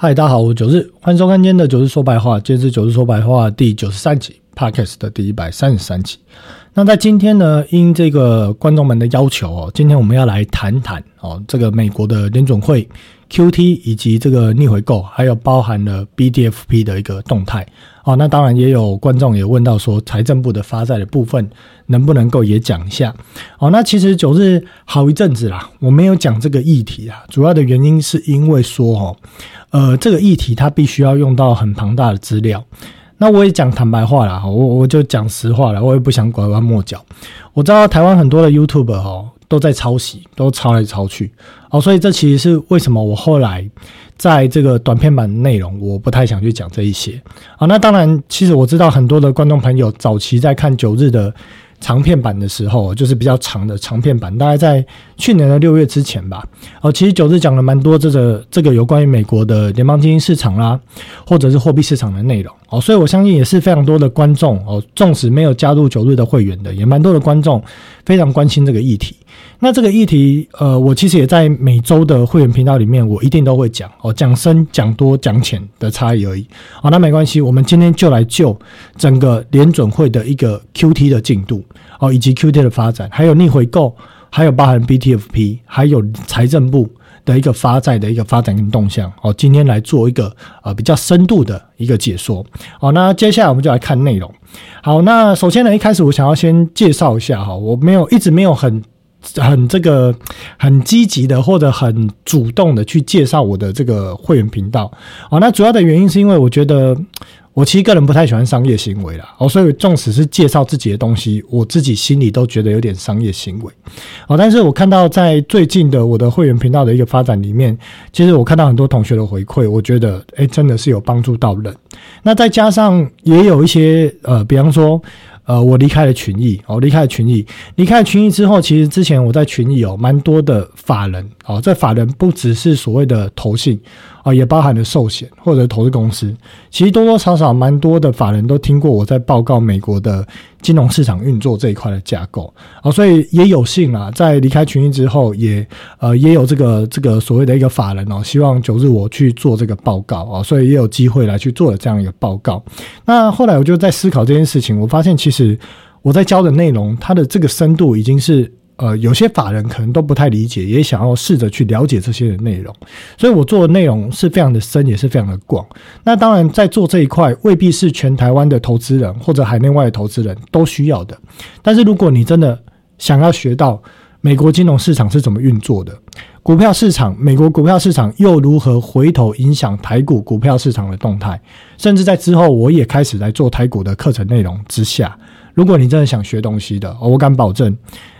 嗨，大家好，我是九日，欢迎收看今天的九日说白话。今天是九日说白话第九十三集，Podcast 的第一百三十三集。那在今天呢，因这个观众们的要求哦，今天我们要来谈谈哦，这个美国的联准会 QT 以及这个逆回购，还有包含了 BDFP 的一个动态哦。那当然也有观众也问到说，财政部的发债的部分能不能够也讲一下哦？那其实九日好一阵子啦，我没有讲这个议题啊，主要的原因是因为说哦。呃，这个议题它必须要用到很庞大的资料。那我也讲坦白话啦，我我就讲实话了，我也不想拐弯抹角。我知道台湾很多的 YouTube 哦都在抄袭，都抄来抄去哦，所以这其实是为什么我后来在这个短片版内容我不太想去讲这一些啊。那当然，其实我知道很多的观众朋友早期在看九日的。长片版的时候，就是比较长的长片版，大概在去年的六月之前吧。哦，其实九日讲了蛮多这个这个有关于美国的联邦基金市场啦，或者是货币市场的内容。哦，所以我相信也是非常多的观众哦，纵使没有加入九日的会员的，也蛮多的观众非常关心这个议题。那这个议题，呃，我其实也在每周的会员频道里面，我一定都会讲哦，讲深、讲多、讲浅的差异而已。哦，那没关系，我们今天就来就整个联准会的一个 QT 的进度哦，以及 QT 的发展，还有逆回购，还有包含 BTFP，还有财政部的一个发债的一个发展跟动向哦，今天来做一个呃比较深度的一个解说。哦，那接下来我们就来看内容。好，那首先呢，一开始我想要先介绍一下哈，我没有一直没有很。很这个很积极的或者很主动的去介绍我的这个会员频道哦，那主要的原因是因为我觉得我其实个人不太喜欢商业行为啦哦，所以纵使是介绍自己的东西，我自己心里都觉得有点商业行为哦。但是我看到在最近的我的会员频道的一个发展里面，其实我看到很多同学的回馈，我觉得诶真的是有帮助到人。那再加上也有一些呃，比方说。呃，我离开了群益，哦，离开了群益，离开群益之后，其实之前我在群益有蛮多的法人，哦，在法人不只是所谓的投信。啊，也包含了寿险或者投资公司，其实多多少少蛮多的法人都听过我在报告美国的金融市场运作这一块的架构啊，所以也有幸啊，在离开群益之后，也呃也有这个这个所谓的一个法人哦，希望九日我去做这个报告啊，所以也有机会来去做了这样一个报告。那后来我就在思考这件事情，我发现其实我在教的内容，它的这个深度已经是。呃，有些法人可能都不太理解，也想要试着去了解这些的内容，所以我做的内容是非常的深，也是非常的广。那当然，在做这一块，未必是全台湾的投资人或者海内外的投资人都需要的。但是，如果你真的想要学到美国金融市场是怎么运作的，股票市场，美国股票市场又如何回头影响台股股票市场的动态，甚至在之后，我也开始来做台股的课程内容之下，如果你真的想学东西的，我敢保证。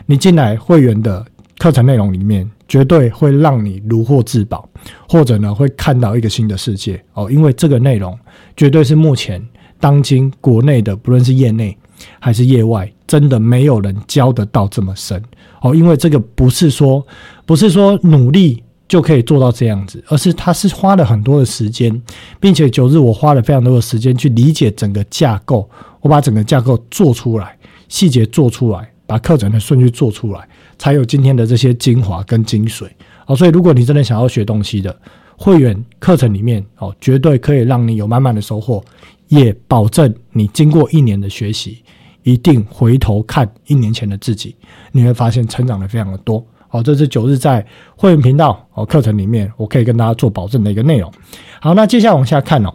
你进来会员的课程内容里面，绝对会让你如获至宝，或者呢会看到一个新的世界哦。因为这个内容绝对是目前当今国内的，不论是业内还是业外，真的没有人教得到这么深哦。因为这个不是说不是说努力就可以做到这样子，而是他是花了很多的时间，并且九日我花了非常多的时间去理解整个架构，我把整个架构做出来，细节做出来。把课程的顺序做出来，才有今天的这些精华跟精髓哦。所以，如果你真的想要学东西的，会员课程里面哦，绝对可以让你有满满的收获，也保证你经过一年的学习，一定回头看一年前的自己，你会发现成长的非常的多好。这是九日在会员频道哦课程里面，我可以跟大家做保证的一个内容。好，那接下来往下看哦。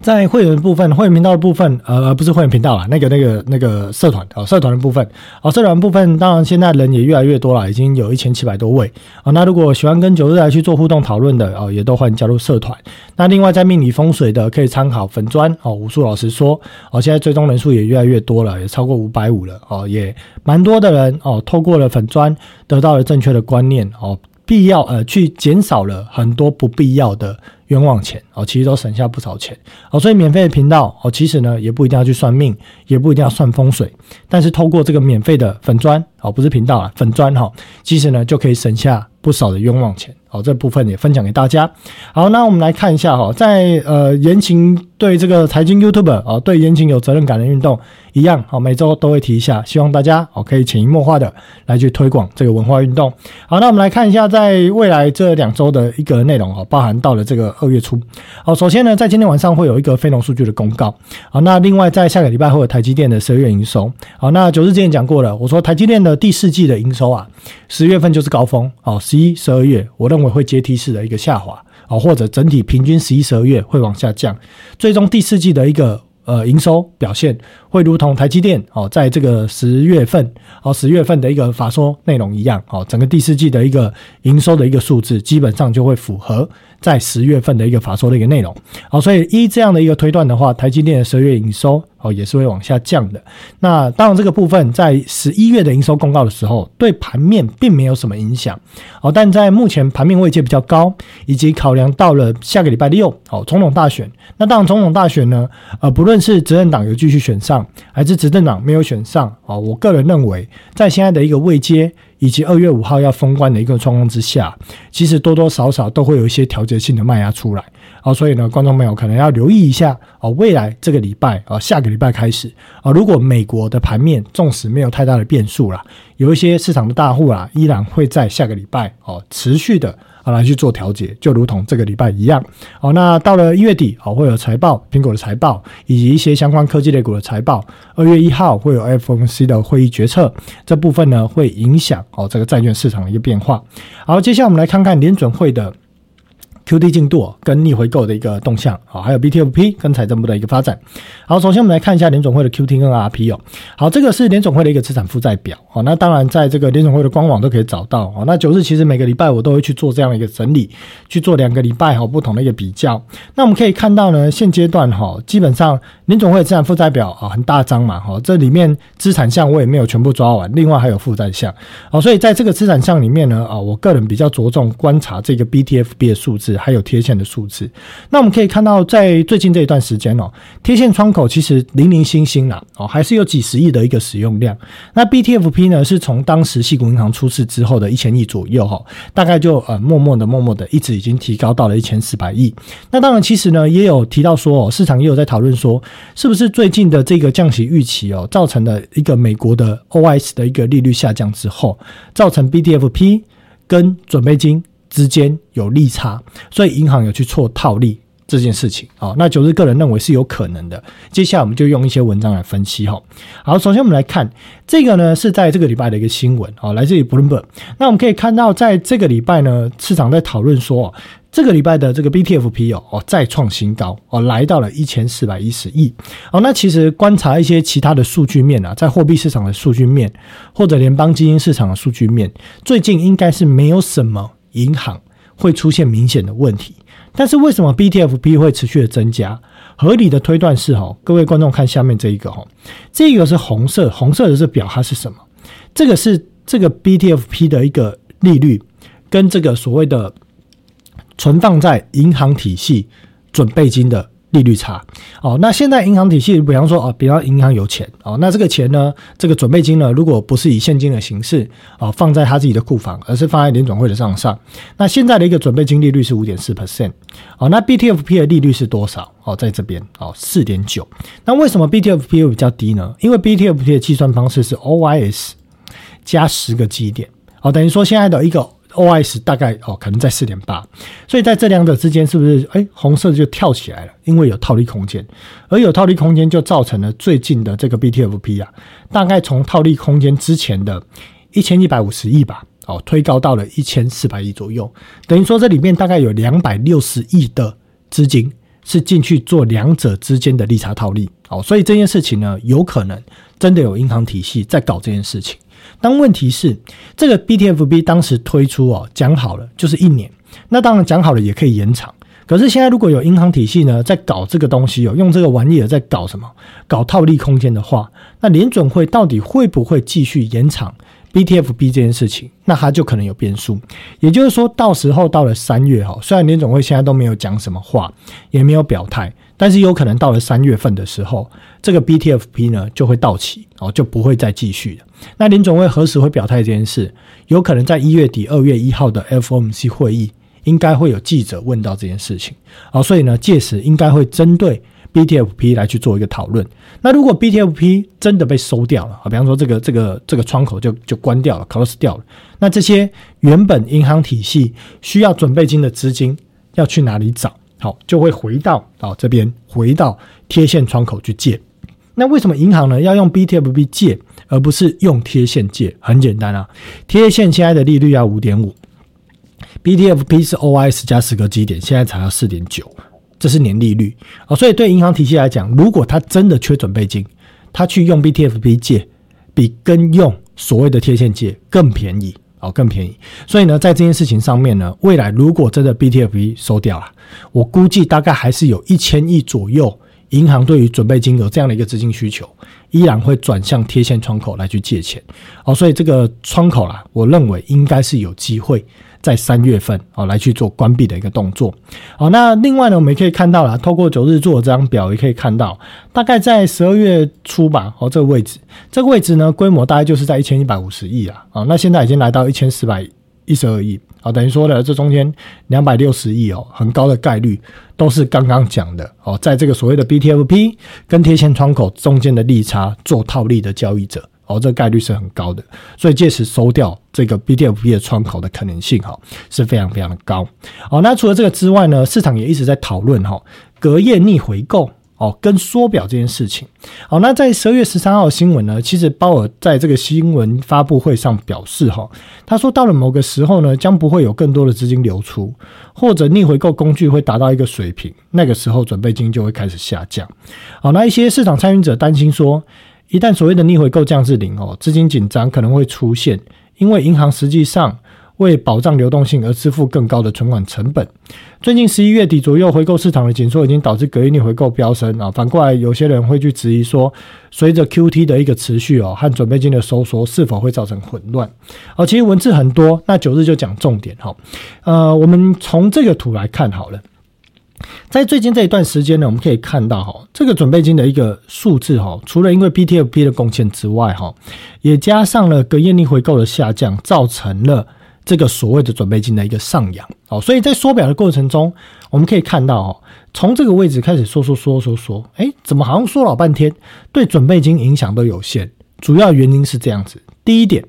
在会员部分，会员频道的部分，呃，不是会员频道啦，那个、那个、那个社团哦，社团的部分哦，社团部分，当然现在人也越来越多了，已经有一千七百多位啊。那如果喜欢跟九日来去做互动讨论的哦，也都欢迎加入社团。那另外在命理风水的，可以参考粉砖哦，武术老师说哦，现在追踪人数也越来越多了，也超过五百五了哦，也蛮多的人哦，透过了粉砖得到了正确的观念哦，必要呃去减少了很多不必要的。冤枉钱哦，其实都省下不少钱哦，所以免费的频道哦，其实呢也不一定要去算命，也不一定要算风水，但是透过这个免费的粉砖哦，不是频道啊，粉砖哈，其实呢就可以省下不少的冤枉钱。哦，这部分也分享给大家。好，那我们来看一下哈，在呃言情对这个财经 YouTube 啊，对言情有责任感的运动一样，好，每周都会提一下，希望大家哦可以潜移默化的来去推广这个文化运动。好，那我们来看一下，在未来这两周的一个内容哦，包含到了这个二月初。好，首先呢，在今天晚上会有一个非农数据的公告。好，那另外在下个礼拜会有台积电的十二月营收。好，那九日之前讲过了，我说台积电的第四季的营收啊，十月份就是高峰。好，十一、十二月我认为会阶梯式的一个下滑。好，或者整体平均十一、十二月会往下降，最终第四季的一个。呃，营收表现会如同台积电哦，在这个十月份哦，十月份的一个法说内容一样哦，整个第四季的一个营收的一个数字，基本上就会符合在十月份的一个法说的一个内容。好，所以依这样的一个推断的话，台积电的十月营收。哦，也是会往下降的。那当然，这个部分在十一月的营收公告的时候，对盘面并没有什么影响。哦，但在目前盘面位阶比较高，以及考量到了下个礼拜六，哦，总统大选。那当然，总统大选呢，呃，不论是执政党有继续选上，还是执政党没有选上，哦，我个人认为，在现在的一个位阶。以及二月五号要封关的一个状况之下，其实多多少少都会有一些调节性的卖压出来，哦，所以呢，观众朋友可能要留意一下哦，未来这个礼拜啊，下个礼拜开始啊，如果美国的盘面纵使没有太大的变数啦，有一些市场的大户啊，依然会在下个礼拜哦持续的。啊，来去做调节，就如同这个礼拜一样。好，那到了一月底，哦，会有财报，苹果的财报，以及一些相关科技类股的财报。二月一号会有 FOMC 的会议决策，这部分呢会影响哦这个债券市场的一个变化。好，接下来我们来看看联准会的。Q D 进度跟逆回购的一个动向啊，还有 B T F P 跟财政部的一个发展。好，首先我们来看一下联总会的 Q T 跟 R P 哦。好，这个是联总会的一个资产负债表哦。那当然，在这个联总会的官网都可以找到哦。那九日其实每个礼拜我都会去做这样的一个整理，去做两个礼拜哈不同的一个比较。那我们可以看到呢，现阶段哈，基本上联总会的资产负债表啊很大张嘛哈，这里面资产项我也没有全部抓完，另外还有负债项哦。所以在这个资产项里面呢啊，我个人比较着重观察这个 B T F B 的数字。还有贴现的数字，那我们可以看到，在最近这一段时间哦，贴现窗口其实零零星星啦，哦，还是有几十亿的一个使用量。那 BTFP 呢，是从当时系股银行出事之后的一千亿左右哈，大概就呃默默的、默默的，一直已经提高到了一千四百亿。那当然，其实呢，也有提到说，哦，市场也有在讨论说，是不是最近的这个降息预期哦，造成了一个美国的 OIS 的一个利率下降之后，造成 BTFP 跟准备金。之间有利差，所以银行有去错套利这件事情啊。那九日个人认为是有可能的。接下来我们就用一些文章来分析哈。好，首先我们来看这个呢，是在这个礼拜的一个新闻啊，来自于 Bloomberg。那我们可以看到，在这个礼拜呢，市场在讨论说，这个礼拜的这个 BTFP 哦哦再创新高哦，来到了一千四百一十亿。哦，那其实观察一些其他的数据面啊，在货币市场的数据面或者联邦基金市场的数据面，最近应该是没有什么。银行会出现明显的问题，但是为什么 BTFP 会持续的增加？合理的推断是哈，各位观众看下面这一个哈，这个是红色，红色的是表它是什么？这个是这个 BTFP 的一个利率，跟这个所谓的存放在银行体系准备金的。利率差哦，那现在银行体系，比方说哦，比方银行有钱哦，那这个钱呢，这个准备金呢，如果不是以现金的形式哦，放在他自己的库房，而是放在联总会的账上，那现在的一个准备金利率是五点四 percent 哦，那 BTFP 的利率是多少哦？在这边哦，四点九。那为什么 BTFP 会比较低呢？因为 BTFP 的计算方式是 OIS 加十个基点哦，等于说现在的一个。O S 大概哦，可能在四点八，所以在这两者之间，是不是哎红色就跳起来了？因为有套利空间，而有套利空间就造成了最近的这个 BTFP 啊，大概从套利空间之前的一千一百五十亿吧，哦，推高到了一千四百亿左右，等于说这里面大概有两百六十亿的资金是进去做两者之间的利差套利，哦，所以这件事情呢，有可能真的有银行体系在搞这件事情。但问题是，这个 B T F B 当时推出哦，讲好了就是一年。那当然讲好了也可以延长。可是现在如果有银行体系呢，在搞这个东西哦，用这个玩意儿在搞什么？搞套利空间的话，那联准会到底会不会继续延长 B T F B 这件事情？那它就可能有变数。也就是说，到时候到了三月哈，虽然联总会现在都没有讲什么话，也没有表态。但是有可能到了三月份的时候，这个 BTFP 呢就会到期哦，就不会再继续了。那林总会何时会表态这件事？有可能在一月底二月一号的 FOMC 会议，应该会有记者问到这件事情哦，所以呢，届时应该会针对 BTFP 来去做一个讨论。那如果 BTFP 真的被收掉了啊，比方说这个这个这个窗口就就关掉了，close 掉了，那这些原本银行体系需要准备金的资金要去哪里找？好就会回到啊这边回到贴现窗口去借。那为什么银行呢要用 BTFP 借，而不是用贴现借？很简单啊，贴现现在的利率要五点五，BTFP 是 OIS 加十个基点，现在才要四点九，这是年利率哦。所以对银行体系来讲，如果他真的缺准备金，他去用 BTFP 借，比跟用所谓的贴现借更便宜哦，更便宜。所以呢，在这件事情上面呢，未来如果真的 BTFP 收掉了，我估计大概还是有一千亿左右。银行对于准备金额这样的一个资金需求，依然会转向贴现窗口来去借钱，哦，所以这个窗口啦，我认为应该是有机会在三月份哦来去做关闭的一个动作，哦，那另外呢，我们也可以看到了，透过九日做这张表，也可以看到，大概在十二月初吧，哦，这个位置，这个位置呢，规模大概就是在一千一百五十亿啊，哦，那现在已经来到一千四百一十二亿。啊，等于说呢，这中间两百六十亿哦，很高的概率都是刚刚讲的哦，在这个所谓的 BTFP 跟贴现窗口中间的利差做套利的交易者哦，这个概率是很高的，所以届时收掉这个 BTFP 的窗口的可能性哈是非常非常的高。哦，那除了这个之外呢，市场也一直在讨论哈隔夜逆回购。哦，跟缩表这件事情，好，那在十二月十三号新闻呢，其实鲍尔在这个新闻发布会上表示，哈，他说到了某个时候呢，将不会有更多的资金流出，或者逆回购工具会达到一个水平，那个时候准备金就会开始下降。好，那一些市场参与者担心说，一旦所谓的逆回购降至零，哦，资金紧张可能会出现，因为银行实际上。为保障流动性而支付更高的存款成本。最近十一月底左右，回购市场的紧缩已经导致隔夜逆回购飙升啊。反过来，有些人会去质疑说，随着 QT 的一个持续哦，和准备金的收缩是否会造成混乱？哦，其实文字很多，那九日就讲重点哈。呃，我们从这个图来看好了，在最近这一段时间呢，我们可以看到哈，这个准备金的一个数字哈，除了因为 BTFP 的贡献之外哈，也加上了隔夜逆回购的下降，造成了。这个所谓的准备金的一个上扬，哦，所以在缩表的过程中，我们可以看到，哦，从这个位置开始缩缩缩缩缩，哎，怎么好像缩老半天，对准备金影响都有限。主要原因是这样子：第一点，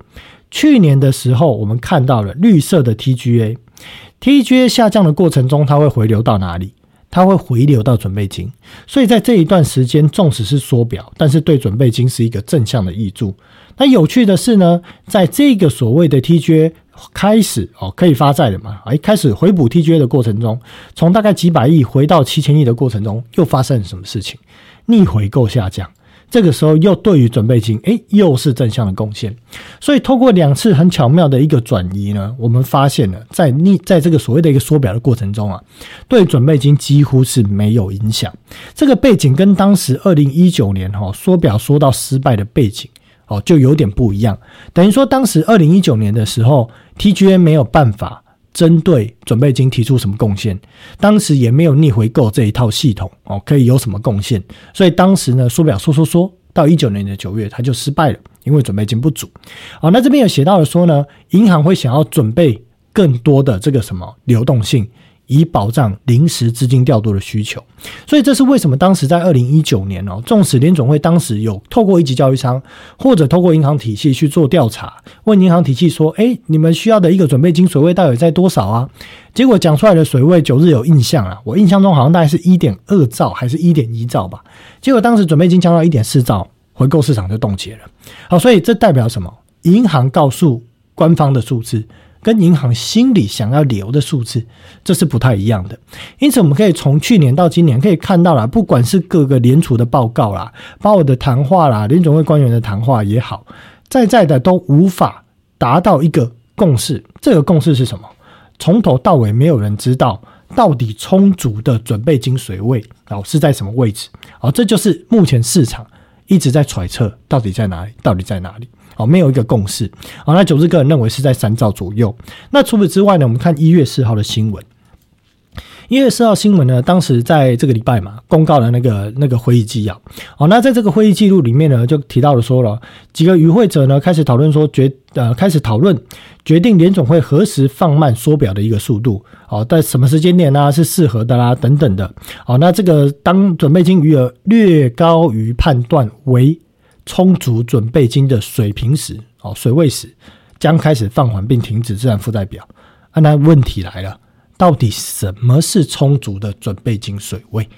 去年的时候我们看到了绿色的 TGA，TGA 下降的过程中，它会回流到哪里？它会回流到准备金，所以在这一段时间，纵使是缩表，但是对准备金是一个正向的益注。那有趣的是呢，在这个所谓的 TGA 开始哦，可以发债的嘛，哎，开始回补 TGA 的过程中，从大概几百亿回到七千亿的过程中，又发生了什么事情？逆回购下降。这个时候又对于准备金，哎，又是正向的贡献。所以透过两次很巧妙的一个转移呢，我们发现了在逆在这个所谓的一个缩表的过程中啊，对准备金几乎是没有影响。这个背景跟当时二零一九年哈缩表缩到失败的背景哦，就有点不一样。等于说当时二零一九年的时候，TGA 没有办法。针对准备金提出什么贡献？当时也没有逆回购这一套系统哦，可以有什么贡献？所以当时呢，缩表缩缩缩，到一九年的九月，它就失败了，因为准备金不足。好，那这边有写到的说呢，银行会想要准备更多的这个什么流动性。以保障临时资金调度的需求，所以这是为什么当时在二零一九年哦，纵使联总会当时有透过一级交易商或者透过银行体系去做调查，问银行体系说：“哎，你们需要的一个准备金水位到底在多少啊？”结果讲出来的水位，九日有印象啊，我印象中好像大概是一点二兆还是一点一兆吧。结果当时准备金降到一点四兆，回购市场就冻结了。好，所以这代表什么？银行告诉官方的数字。跟银行心里想要留的数字，这是不太一样的。因此，我们可以从去年到今年可以看到啦，不管是各个联储的报告啦，包括的谈话啦，联总会官员的谈话也好，在在的都无法达到一个共识。这个共识是什么？从头到尾没有人知道到底充足的准备金水位哦是在什么位置。哦，这就是目前市场一直在揣测到底在哪里，到底在哪里。哦，没有一个共识。好，那九日个人认为是在三兆左右。那除此之外呢？我们看一月四号的新闻。一月四号新闻呢，当时在这个礼拜嘛，公告了那个那个会议纪要。哦，那在这个会议记录里面呢，就提到了说了几个与会者呢，开始讨论说决呃，开始讨论决定联总会何时放慢缩表的一个速度。哦，在什么时间点呢？是适合的啦，等等的。哦，那这个当准备金余额略高于判断为。充足准备金的水平时，哦，水位时将开始放缓并停止自然负债表。啊，那问题来了，到底什么是充足的准备金水位？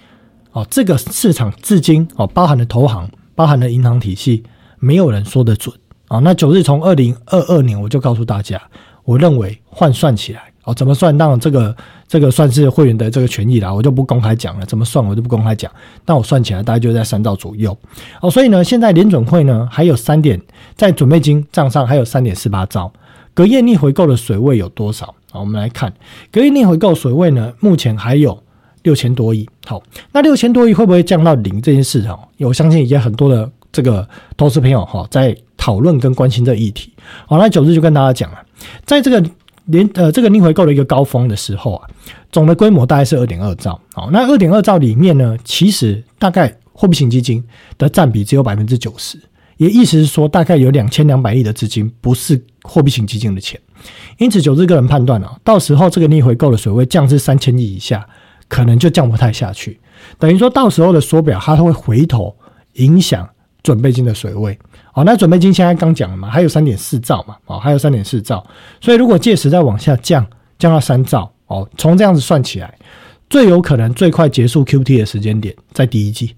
哦，这个市场至今哦，包含了投行，包含了银行体系，没有人说得准啊。那九日从二零二二年我就告诉大家，我认为换算起来哦，怎么算？当然这个这个算是会员的这个权益啦，我就不公开讲了。怎么算我就不公开讲，但我算起来大概就在三兆左右哦。所以呢，现在联准会呢还有三点在准备金账上还有三点四八兆，隔夜逆回购的水位有多少？好，我们来看隔夜逆回购水位呢，目前还有。六千多亿，好，那六千多亿会不会降到零这件事哦？我相信已经很多的这个投资朋友哈在讨论跟关心这议题。好，那九日就跟大家讲了，在这个连呃这个逆回购的一个高峰的时候啊，总的规模大概是二点二兆。好，那二点二兆里面呢，其实大概货币型基金的占比只有百分之九十，也意思是说大概有两千两百亿的资金不是货币型基金的钱。因此，九日个人判断啊，到时候这个逆回购的水位降至三千亿以下。可能就降不太下去，等于说到时候的缩表，它会回头影响准备金的水位。好，那准备金现在刚讲了嘛，还有三点四兆嘛，哦，还有三点四兆，所以如果届时再往下降，降到三兆，哦，从这样子算起来，最有可能最快结束 QT 的时间点在第一季，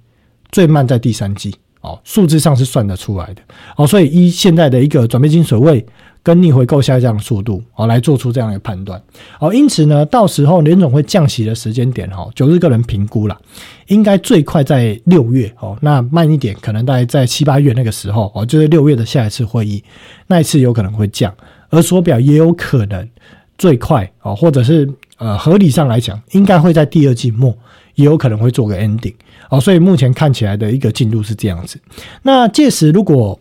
最慢在第三季，哦，数字上是算得出来的，哦，所以一现在的一个准备金水位。跟逆回购下降的速度，哦，来做出这样的判断，哦，因此呢，到时候联总会降息的时间点，哈，九日个人评估了，应该最快在六月，哦，那慢一点，可能大概在七八月那个时候，哦，就是六月的下一次会议，那一次有可能会降，而缩表也有可能最快，哦，或者是呃，合理上来讲，应该会在第二季末，也有可能会做个 ending，哦，所以目前看起来的一个进度是这样子，那届时如果。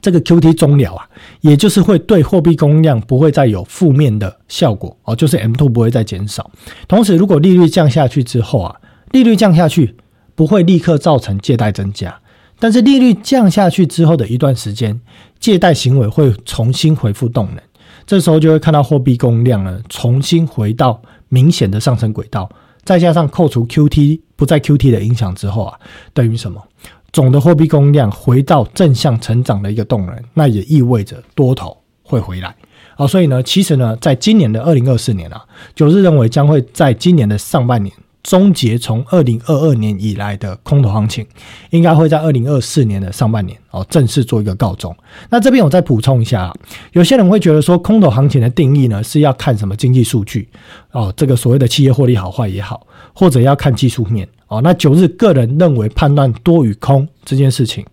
这个 Q T 终了啊，也就是会对货币供应量不会再有负面的效果哦，就是 M two 不会再减少。同时，如果利率降下去之后啊，利率降下去不会立刻造成借贷增加，但是利率降下去之后的一段时间，借贷行为会重新恢复动能，这时候就会看到货币供应量呢重新回到明显的上升轨道，再加上扣除 Q T 不在 Q T 的影响之后啊，等于什么？总的货币供应量回到正向成长的一个动能，那也意味着多头会回来啊。所以呢，其实呢，在今年的二零二四年啊，九日认为将会在今年的上半年终结从二零二二年以来的空头行情，应该会在二零二四年的上半年哦正式做一个告终。那这边我再补充一下啊，有些人会觉得说，空头行情的定义呢是要看什么经济数据哦，这个所谓的企业获利好坏也好，或者要看技术面。哦，那九日个人认为判断多与空这件事情，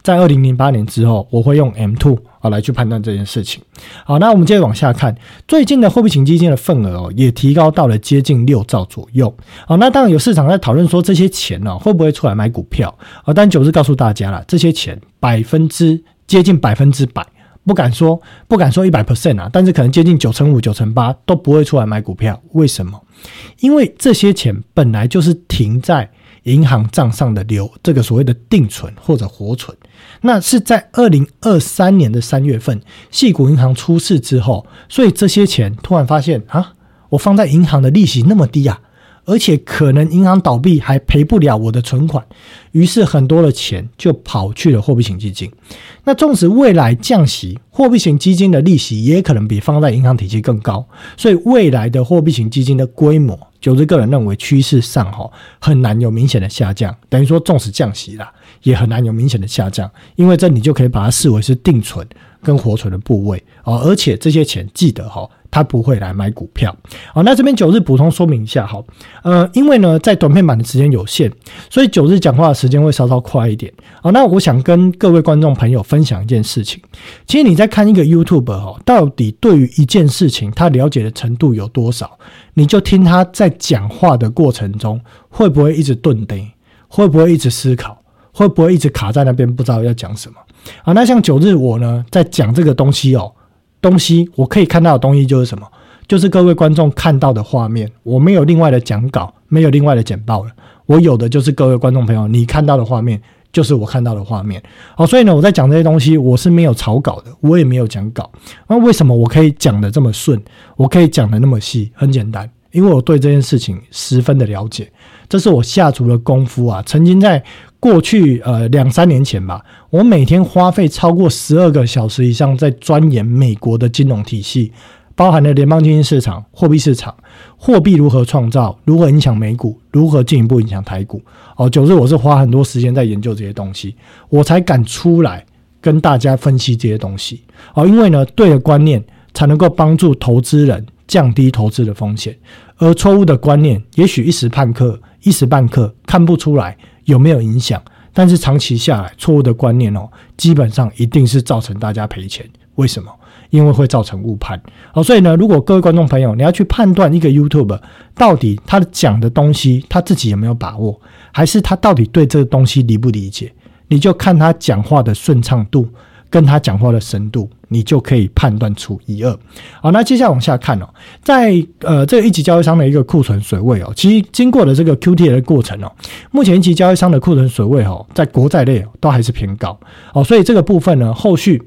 在二零零八年之后，我会用 M two 啊来去判断这件事情。好，那我们接着往下看，最近的货币型基金的份额哦，也提高到了接近六兆左右。好，那当然有市场在讨论说这些钱呢会不会出来买股票啊？但九日告诉大家了，这些钱百分之接近百分之百。不敢说，不敢说一百 percent 啊，但是可能接近九成五、九成八都不会出来买股票。为什么？因为这些钱本来就是停在银行账上的流，这个所谓的定存或者活存，那是在二零二三年的三月份，系股银行出事之后，所以这些钱突然发现啊，我放在银行的利息那么低啊。而且可能银行倒闭还赔不了我的存款，于是很多的钱就跑去了货币型基金。那纵使未来降息，货币型基金的利息也可能比放在银行体系更高，所以未来的货币型基金的规模，就是个人认为趋势上哈很难有明显的下降。等于说，纵使降息啦，也很难有明显的下降，因为这你就可以把它视为是定存跟活存的部位哦。而且这些钱记得哈。他不会来买股票，好，那这边九日补充说明一下，好，呃，因为呢，在短片版的时间有限，所以九日讲话的时间会稍稍快一点，好，那我想跟各位观众朋友分享一件事情，其实你在看一个 YouTube 哈，到底对于一件事情他了解的程度有多少，你就听他在讲话的过程中会不会一直顿呆，会不会一直思考，会不会一直卡在那边不知道要讲什么，好，那像九日我呢在讲这个东西哦。东西我可以看到的东西就是什么？就是各位观众看到的画面。我没有另外的讲稿，没有另外的简报了。我有的就是各位观众朋友你看到的画面，就是我看到的画面。好，所以呢，我在讲这些东西，我是没有草稿的，我也没有讲稿。那为什么我可以讲的这么顺？我可以讲的那么细？很简单，因为我对这件事情十分的了解。这是我下足了功夫啊！曾经在过去呃两三年前吧，我每天花费超过十二个小时以上在钻研美国的金融体系，包含了联邦基金市场、货币市场、货币如何创造，如何影响美股，如何进一步影响台股。哦，九日我是花很多时间在研究这些东西，我才敢出来跟大家分析这些东西。哦，因为呢，对的观念才能够帮助投资人降低投资的风险，而错误的观念也许一时半刻、一时半刻看不出来有没有影响，但是长期下来，错误的观念哦，基本上一定是造成大家赔钱。为什么？因为会造成误判。好，所以呢，如果各位观众朋友，你要去判断一个 YouTube 到底他讲的东西他自己有没有把握，还是他到底对这个东西理不理解，你就看他讲话的顺畅度跟他讲话的深度，你就可以判断出一二。好，那接下来往下看哦，在呃这个一级交易商的一个库存水位哦，其实经过了这个 QT 的过程哦，目前一级交易商的库存水位哦，在国债类都还是偏高哦，所以这个部分呢，后续。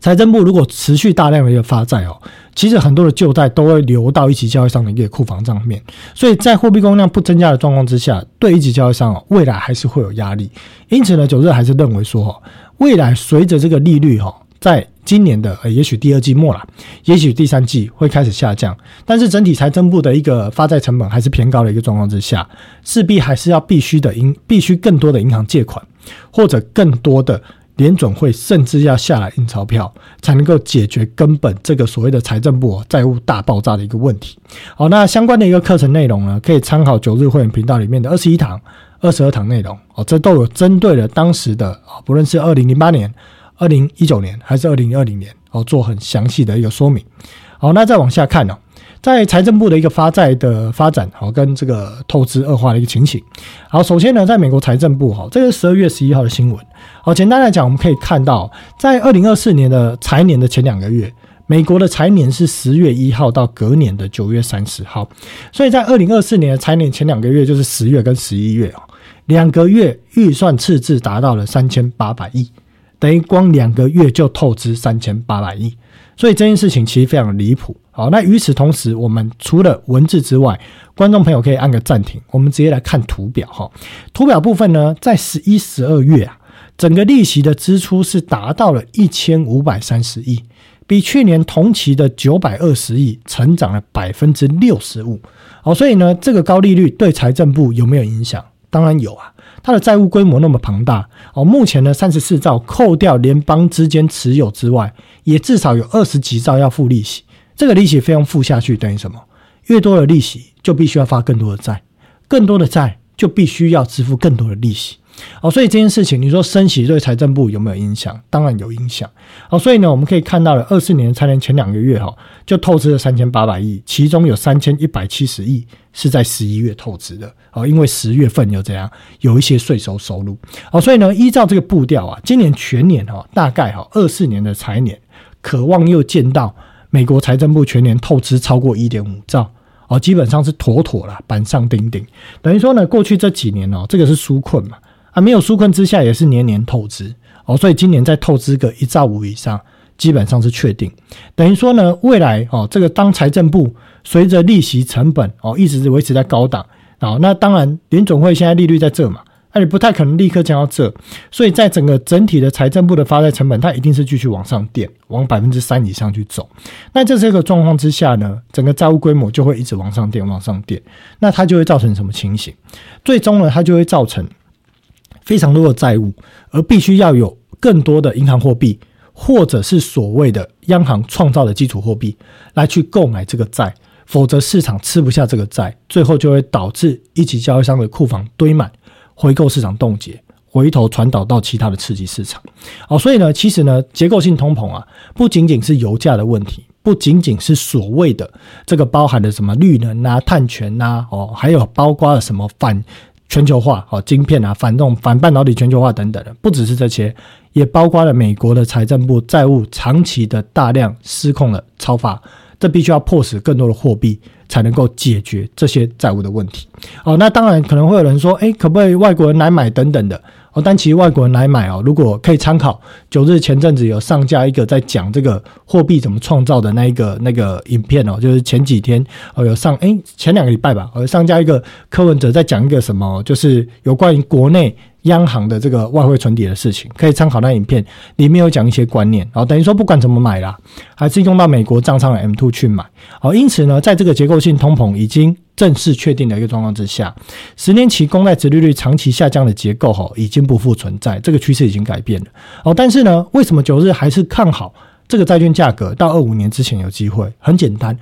财政部如果持续大量的一个发债哦，其实很多的旧债都会流到一级交易商的一个库房账面，所以在货币供量不增加的状况之下，对一级交易商哦未来还是会有压力。因此呢，九日还是认为说，未来随着这个利率哈，在今年的呃也许第二季末了，也许第三季会开始下降，但是整体财政部的一个发债成本还是偏高的一个状况之下，势必还是要必须的银必须更多的银行借款或者更多的。联准会甚至要下来印钞票，才能够解决根本这个所谓的财政部债务大爆炸的一个问题。好，那相关的一个课程内容呢，可以参考九日会员频道里面的二十一堂、二十二堂内容。哦，这都有针对了当时的啊，不论是二零零八年、二零一九年还是二零二零年，哦，做很详细的一个说明。好，那再往下看呢。在财政部的一个发债的发展，好跟这个透支恶化的一个情形。好，首先呢，在美国财政部，哈，这个十二月十一号的新闻。好，简单来讲，我们可以看到，在二零二四年的财年的前两个月，美国的财年是十月一号到隔年的九月三十号，所以在二零二四年的财年前两个月，就是十月跟十一月哦，两个月预算赤字达到了三千八百亿，等于光两个月就透支三千八百亿。所以这件事情其实非常离谱。好，那与此同时，我们除了文字之外，观众朋友可以按个暂停，我们直接来看图表哈。图表部分呢，在十一、十二月啊，整个利息的支出是达到了一千五百三十亿，比去年同期的九百二十亿成长了百分之六十五。好，所以呢，这个高利率对财政部有没有影响？当然有啊。它的债务规模那么庞大哦，目前呢三十四兆，扣掉联邦之间持有之外，也至少有二十几兆要付利息。这个利息费用付下去等于什么？越多的利息就必须要发更多的债，更多的债就必须要支付更多的利息。哦，所以这件事情，你说升息对财政部有没有影响？当然有影响。好，所以呢，我们可以看到了二四年财年前两个月哈，就透支了三千八百亿，其中有三千一百七十亿是在十一月透支的。哦，因为十月份有这样有一些税收收入。哦，所以呢，依照这个步调啊，今年全年哈，大概哈二四年的财年，渴望又见到美国财政部全年透支超过一点五兆。哦，基本上是妥妥了，板上钉钉。等于说呢，过去这几年哦，这个是纾困嘛。啊，没有纾困之下也是年年透支哦，所以今年再透支个一兆五以上，基本上是确定。等于说呢，未来哦，这个当财政部随着利息成本哦一直维持在高档啊，那当然联总会现在利率在这嘛，那你不太可能立刻降到这，所以在整个整体的财政部的发债成本，它一定是继续往上垫，往百分之三以上去走。那在这个状况之下呢，整个债务规模就会一直往上垫，往上垫，那它就会造成什么情形？最终呢，它就会造成。非常多的债务，而必须要有更多的银行货币，或者是所谓的央行创造的基础货币来去购买这个债，否则市场吃不下这个债，最后就会导致一级交易商的库房堆满，回购市场冻结，回头传导到其他的刺激市场。哦，所以呢，其实呢，结构性通膨啊，不仅仅是油价的问题，不仅仅是所谓的这个包含的什么绿能啊、碳权啊，哦，还有包括了什么反。全球化哦，晶片啊，反动反半导体全球化等等的，不只是这些，也包括了美国的财政部债务长期的大量失控了超发，这必须要迫使更多的货币才能够解决这些债务的问题。哦，那当然可能会有人说，哎，可不可以外国人来买等等的？哦，但其实外国人来买哦，如果可以参考九日前阵子有上架一个在讲这个货币怎么创造的那一个那个影片哦，就是前几天哦有上诶前两个礼拜吧，有上架一个柯文哲在讲一个什么，就是有关于国内。央行的这个外汇存底的事情，可以参考那影片，里面有讲一些观念，然后等于说不管怎么买啦，还是用到美国账上的 M two 去买，好，因此呢，在这个结构性通膨已经正式确定的一个状况之下，十年期公债殖利率长期下降的结构哈，已经不复存在，这个趋势已经改变了。哦，但是呢，为什么九日还是看好这个债券价格到二五年之前有机会？很简单，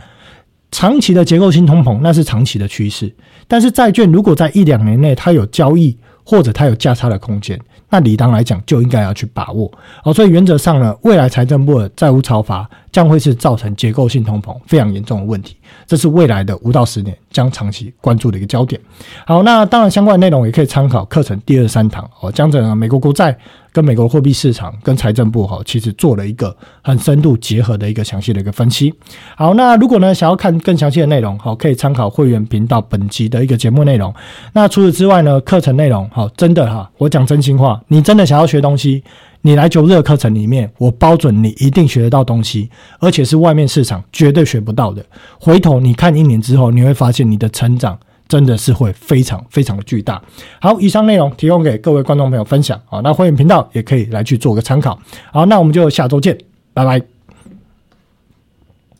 长期的结构性通膨那是长期的趋势，但是债券如果在一两年内它有交易。或者它有价差的空间，那理当来讲就应该要去把握。哦，所以原则上呢，未来财政部的债务超发将会是造成结构性通膨非常严重的问题，这是未来的五到十年将长期关注的一个焦点。好，那当然相关的内容也可以参考课程第二三堂哦，将整个美国国债。跟美国货币市场、跟财政部哈，其实做了一个很深度结合的一个详细的一个分析。好，那如果呢想要看更详细的内容，好，可以参考会员频道本集的一个节目内容。那除此之外呢，课程内容好，真的哈，我讲真心话，你真的想要学东西，你来九日课程里面，我包准你一定学得到东西，而且是外面市场绝对学不到的。回头你看一年之后，你会发现你的成长。真的是会非常非常的巨大。好，以上内容提供给各位观众朋友分享啊，那会员频道也可以来去做个参考。好，那我们就下周见，拜拜。